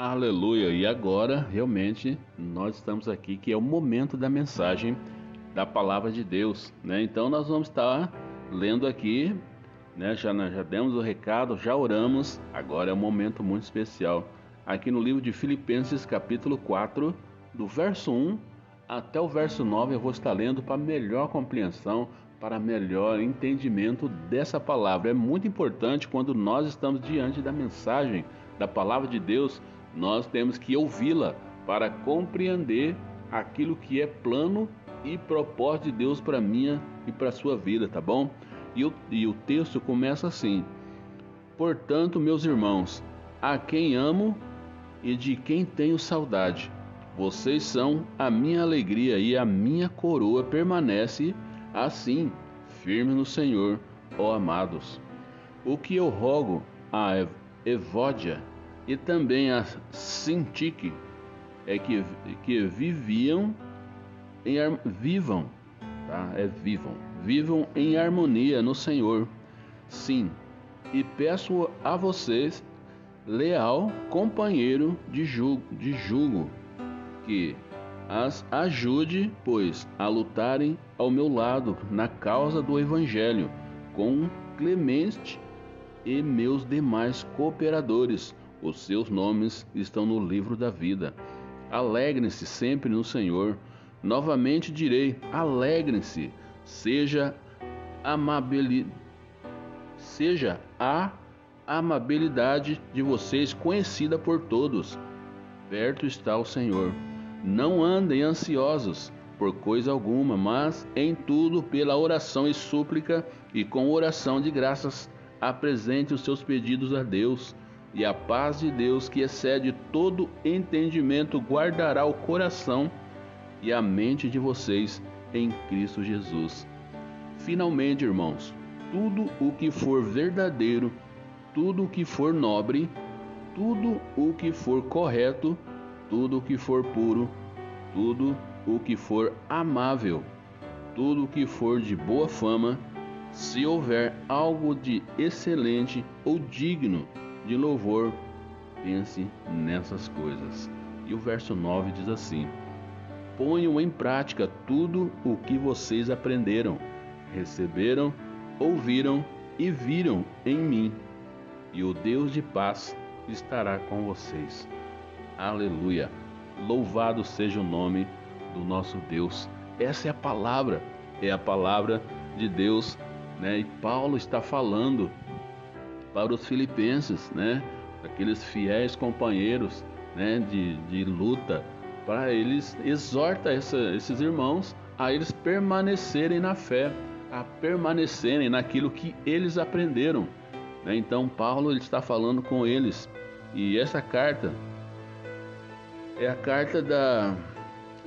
Aleluia! E agora, realmente, nós estamos aqui, que é o momento da mensagem da palavra de Deus, né? Então nós vamos estar lendo aqui, né? Já, já demos o recado, já oramos, agora é um momento muito especial. Aqui no livro de Filipenses, capítulo 4, do verso 1 até o verso 9, eu vou estar lendo para melhor compreensão, para melhor entendimento dessa palavra. É muito importante quando nós estamos diante da mensagem da palavra de Deus nós temos que ouvi-la para compreender aquilo que é plano e propósito de Deus para minha e para sua vida, tá bom? E o, e o texto começa assim: Portanto, meus irmãos, a quem amo e de quem tenho saudade, vocês são a minha alegria e a minha coroa permanece assim, firme no Senhor, ó amados. O que eu rogo a Evódia e também a Sintique é que, que viviam em vivam, tá? É vivam, vivam em harmonia no Senhor. Sim, e peço a vocês, leal companheiro de jugo, de jugo que as ajude, pois, a lutarem ao meu lado na causa do Evangelho, com Clemente e meus demais cooperadores os seus nomes estão no livro da vida. Alegrem-se sempre no Senhor. Novamente direi: alegrem-se. Seja seja a amabilidade de vocês conhecida por todos. Perto está o Senhor. Não andem ansiosos por coisa alguma, mas em tudo pela oração e súplica e com oração de graças apresente os seus pedidos a Deus e a paz de Deus, que excede todo entendimento, guardará o coração e a mente de vocês em Cristo Jesus. Finalmente, irmãos, tudo o que for verdadeiro, tudo o que for nobre, tudo o que for correto, tudo o que for puro, tudo o que for amável, tudo o que for de boa fama, se houver algo de excelente ou digno de louvor, pense nessas coisas. E o verso 9 diz assim: Ponham em prática tudo o que vocês aprenderam, receberam, ouviram e viram em mim, e o Deus de paz estará com vocês. Aleluia! Louvado seja o nome do nosso Deus. Essa é a palavra, é a palavra de Deus, né? E Paulo está falando para os filipenses, né? Aqueles fiéis companheiros, né? De, de luta, para eles exorta essa, esses irmãos a eles permanecerem na fé, a permanecerem naquilo que eles aprenderam. Né? Então Paulo ele está falando com eles e essa carta é a carta da,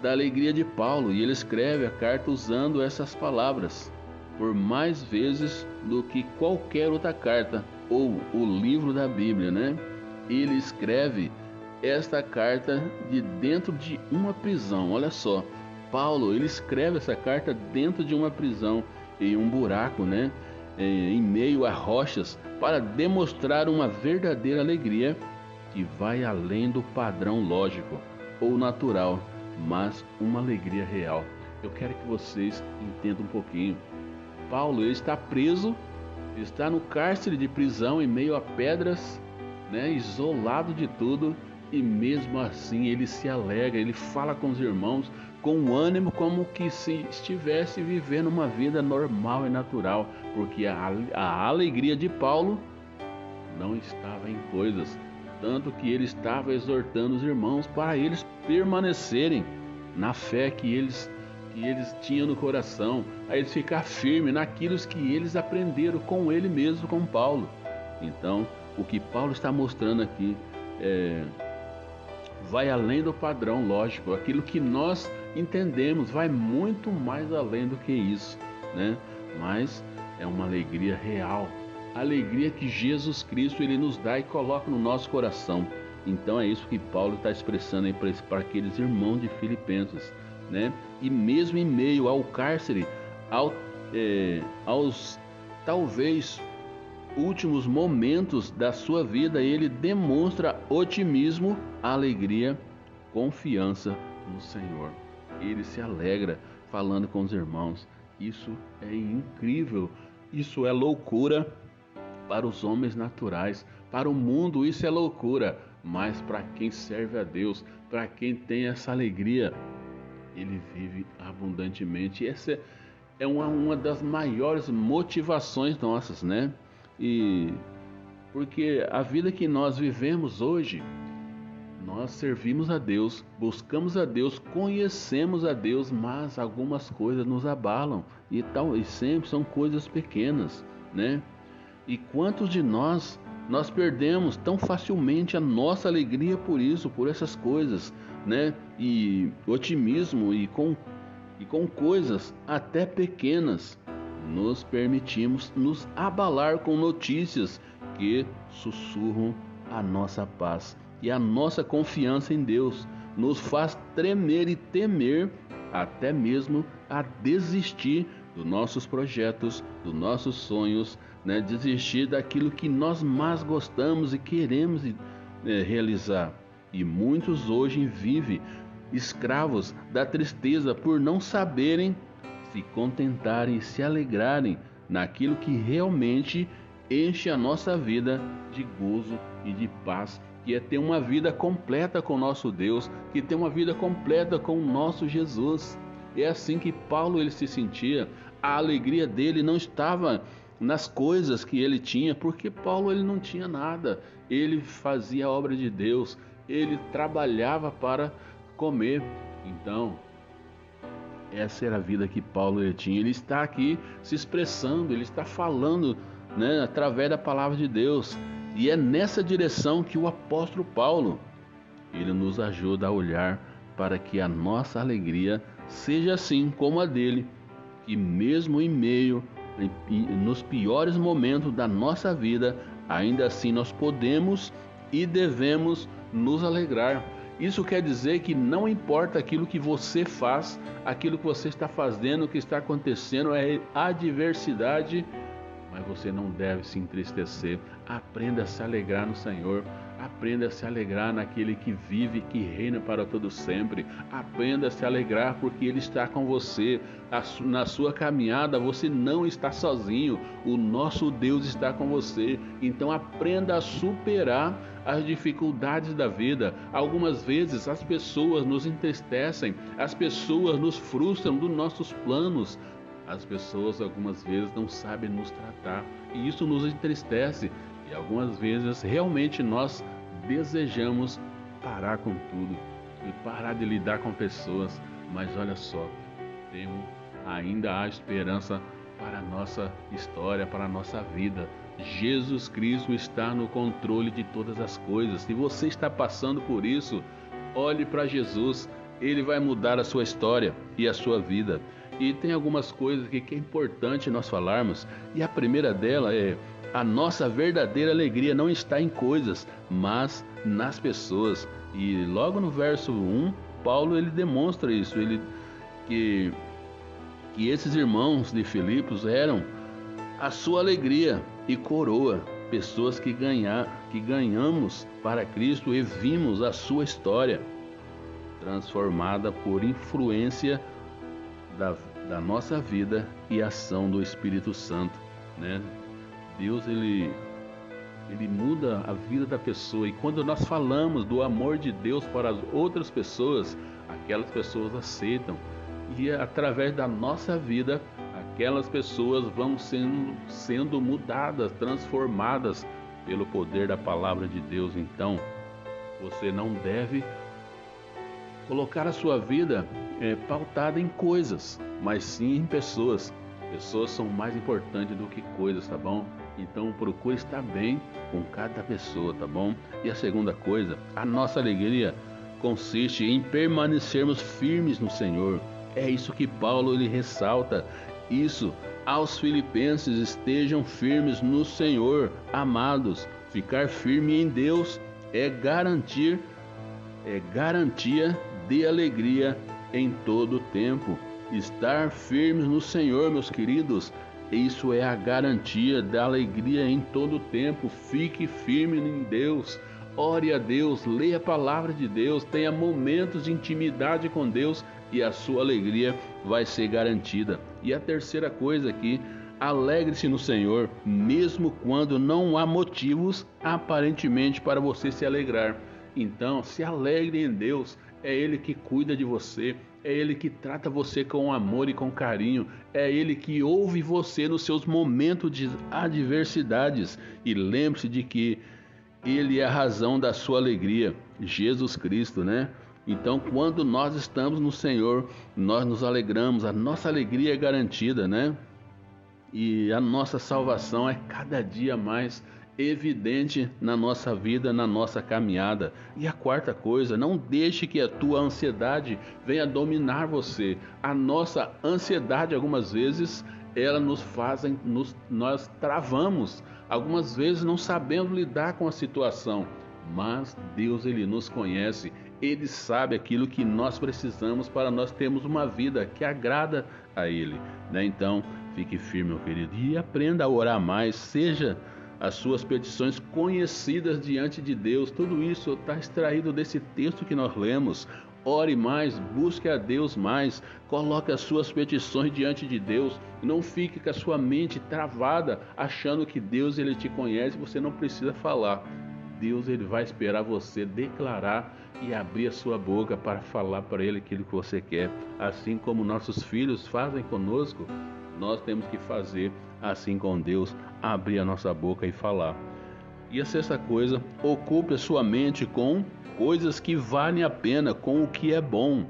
da alegria de Paulo e ele escreve a carta usando essas palavras por mais vezes do que qualquer outra carta ou o livro da Bíblia, né? Ele escreve esta carta de dentro de uma prisão. Olha só, Paulo, ele escreve essa carta dentro de uma prisão, em um buraco, né? Em meio a rochas, para demonstrar uma verdadeira alegria que vai além do padrão lógico ou natural, mas uma alegria real. Eu quero que vocês entendam um pouquinho. Paulo ele está preso está no cárcere de prisão em meio a pedras, né, isolado de tudo, e mesmo assim ele se alegra, ele fala com os irmãos com ânimo como que se estivesse vivendo uma vida normal e natural, porque a, a alegria de Paulo não estava em coisas, tanto que ele estava exortando os irmãos para eles permanecerem na fé que eles que eles tinham no coração, a eles ficar firmes naquilo que eles aprenderam com ele mesmo, com Paulo. Então, o que Paulo está mostrando aqui é, vai além do padrão lógico, aquilo que nós entendemos vai muito mais além do que isso, né? Mas é uma alegria real, alegria que Jesus Cristo ele nos dá e coloca no nosso coração. Então é isso que Paulo está expressando aí para aqueles irmãos de Filipenses né? E mesmo em meio ao cárcere, ao, é, aos talvez últimos momentos da sua vida, ele demonstra otimismo, alegria, confiança no Senhor. Ele se alegra falando com os irmãos. Isso é incrível, isso é loucura para os homens naturais, para o mundo isso é loucura, mas para quem serve a Deus, para quem tem essa alegria, ele vive abundantemente. E essa é uma, uma das maiores motivações nossas, né? E porque a vida que nós vivemos hoje, nós servimos a Deus, buscamos a Deus, conhecemos a Deus, mas algumas coisas nos abalam e tal, e sempre são coisas pequenas, né? E quantos de nós nós perdemos tão facilmente a nossa alegria por isso, por essas coisas, né? E otimismo e com e com coisas até pequenas nos permitimos nos abalar com notícias que sussurram a nossa paz e a nossa confiança em Deus nos faz tremer e temer até mesmo a desistir dos nossos projetos, dos nossos sonhos, né? desistir daquilo que nós mais gostamos e queremos é, realizar. E muitos hoje vivem escravos da tristeza por não saberem se contentarem, se alegrarem naquilo que realmente enche a nossa vida de gozo e de paz, que é ter uma vida completa com nosso Deus, que ter uma vida completa com o nosso Jesus. É assim que Paulo ele se sentia. A alegria dele não estava nas coisas que ele tinha, porque Paulo ele não tinha nada. Ele fazia a obra de Deus, ele trabalhava para comer. Então, essa era a vida que Paulo ele tinha. Ele está aqui se expressando, ele está falando né, através da palavra de Deus. E é nessa direção que o apóstolo Paulo ele nos ajuda a olhar para que a nossa alegria seja assim como a dele, que mesmo em meio nos piores momentos da nossa vida, ainda assim nós podemos e devemos nos alegrar isso quer dizer que não importa aquilo que você faz, aquilo que você está fazendo, o que está acontecendo, é adversidade, mas você não deve se entristecer. Aprenda a se alegrar no Senhor. Aprenda a se alegrar naquele que vive, que reina para todo sempre. Aprenda a se alegrar porque Ele está com você. Na sua caminhada você não está sozinho. O nosso Deus está com você. Então aprenda a superar as dificuldades da vida. Algumas vezes as pessoas nos entristecem, as pessoas nos frustram dos nossos planos. As pessoas algumas vezes não sabem nos tratar e isso nos entristece. E algumas vezes realmente nós desejamos parar com tudo e parar de lidar com pessoas. Mas olha só, temos, ainda há esperança para a nossa história, para a nossa vida. Jesus Cristo está no controle de todas as coisas. Se você está passando por isso, olhe para Jesus. Ele vai mudar a sua história e a sua vida. E tem algumas coisas que é importante nós falarmos. E a primeira dela é a nossa verdadeira alegria não está em coisas, mas nas pessoas. E logo no verso 1, Paulo ele demonstra isso, ele que que esses irmãos de Filipos eram a sua alegria e coroa, pessoas que ganhar, que ganhamos para Cristo e vimos a sua história transformada por influência da, da nossa vida e ação do Espírito Santo, né? Deus ele ele muda a vida da pessoa e quando nós falamos do amor de Deus para as outras pessoas, aquelas pessoas aceitam e através da nossa vida aquelas pessoas vão sendo, sendo mudadas, transformadas pelo poder da palavra de Deus. Então, você não deve colocar a sua vida é, pautada em coisas, mas sim em pessoas. Pessoas são mais importantes do que coisas, tá bom? Então procure estar bem com cada pessoa, tá bom? E a segunda coisa, a nossa alegria consiste em permanecermos firmes no Senhor. É isso que Paulo ele ressalta. Isso aos filipenses estejam firmes no Senhor, amados. Ficar firme em Deus é garantir é garantia de alegria em todo o tempo. Estar firmes no Senhor, meus queridos, Isso é a garantia da alegria em todo o tempo. Fique firme em Deus. Ore a Deus, leia a palavra de Deus, tenha momentos de intimidade com Deus e a sua alegria vai ser garantida. E a terceira coisa aqui, alegre-se no Senhor, mesmo quando não há motivos aparentemente para você se alegrar. Então, se alegre em Deus, é Ele que cuida de você, é Ele que trata você com amor e com carinho, é Ele que ouve você nos seus momentos de adversidades. E lembre-se de que Ele é a razão da sua alegria, Jesus Cristo, né? Então, quando nós estamos no Senhor, nós nos alegramos, a nossa alegria é garantida, né? E a nossa salvação é cada dia mais evidente na nossa vida, na nossa caminhada. E a quarta coisa, não deixe que a tua ansiedade venha dominar você. A nossa ansiedade, algumas vezes, ela nos faz, nos, nós travamos. Algumas vezes não sabemos lidar com a situação, mas Deus ele nos conhece. Ele sabe aquilo que nós precisamos para nós termos uma vida que agrada a Ele. Né? Então, fique firme, meu querido, e aprenda a orar mais. Seja as suas petições conhecidas diante de Deus. Tudo isso está extraído desse texto que nós lemos. Ore mais, busque a Deus mais, coloque as suas petições diante de Deus. Não fique com a sua mente travada, achando que Deus ele te conhece, você não precisa falar. Deus ele vai esperar você declarar e abrir a sua boca para falar para ele aquilo que você quer, assim como nossos filhos fazem conosco nós temos que fazer assim com Deus, abrir a nossa boca e falar. E a sexta coisa, ocupe a sua mente com coisas que valem a pena, com o que é bom.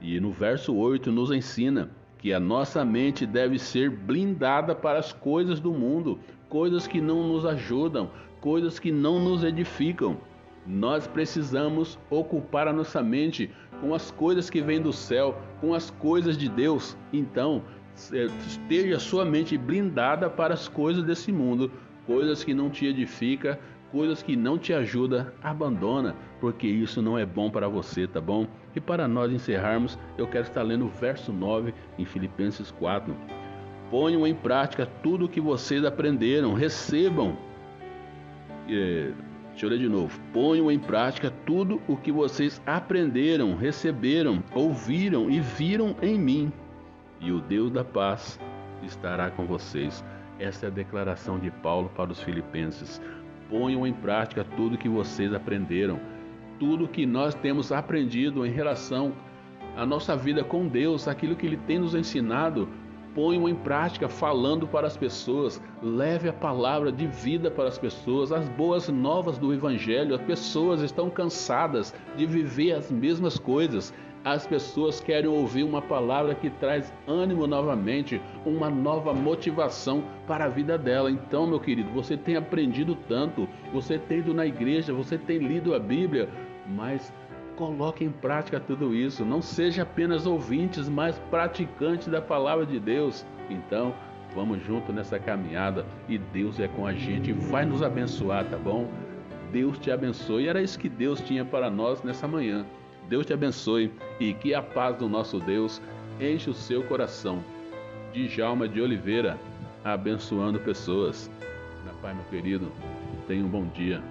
E no verso 8 nos ensina que a nossa mente deve ser blindada para as coisas do mundo, coisas que não nos ajudam, coisas que não nos edificam. Nós precisamos ocupar a nossa mente com as coisas que vêm do céu, com as coisas de Deus. Então, esteja sua mente blindada para as coisas desse mundo, coisas que não te edifica, coisas que não te ajuda, abandona, porque isso não é bom para você, tá bom? E para nós encerrarmos, eu quero estar lendo o verso 9 em Filipenses 4. Ponham em prática tudo o que vocês aprenderam, recebam. É, deixa eu ler de novo. Ponham em prática tudo o que vocês aprenderam, receberam, ouviram e viram em mim e o Deus da paz estará com vocês. Essa é a declaração de Paulo para os filipenses. Ponham em prática tudo que vocês aprenderam, tudo que nós temos aprendido em relação à nossa vida com Deus, aquilo que Ele tem nos ensinado. Ponham em prática, falando para as pessoas, leve a palavra de vida para as pessoas, as boas novas do Evangelho. As pessoas estão cansadas de viver as mesmas coisas, as pessoas querem ouvir uma palavra que traz ânimo novamente, uma nova motivação para a vida dela. Então, meu querido, você tem aprendido tanto, você tem ido na igreja, você tem lido a Bíblia, mas coloque em prática tudo isso. Não seja apenas ouvintes, mas praticantes da palavra de Deus. Então, vamos junto nessa caminhada e Deus é com a gente e vai nos abençoar, tá bom? Deus te abençoe. Era isso que Deus tinha para nós nessa manhã. Deus te abençoe e que a paz do nosso Deus enche o seu coração. Djalma de Oliveira, abençoando pessoas. Na meu querido, tenha um bom dia.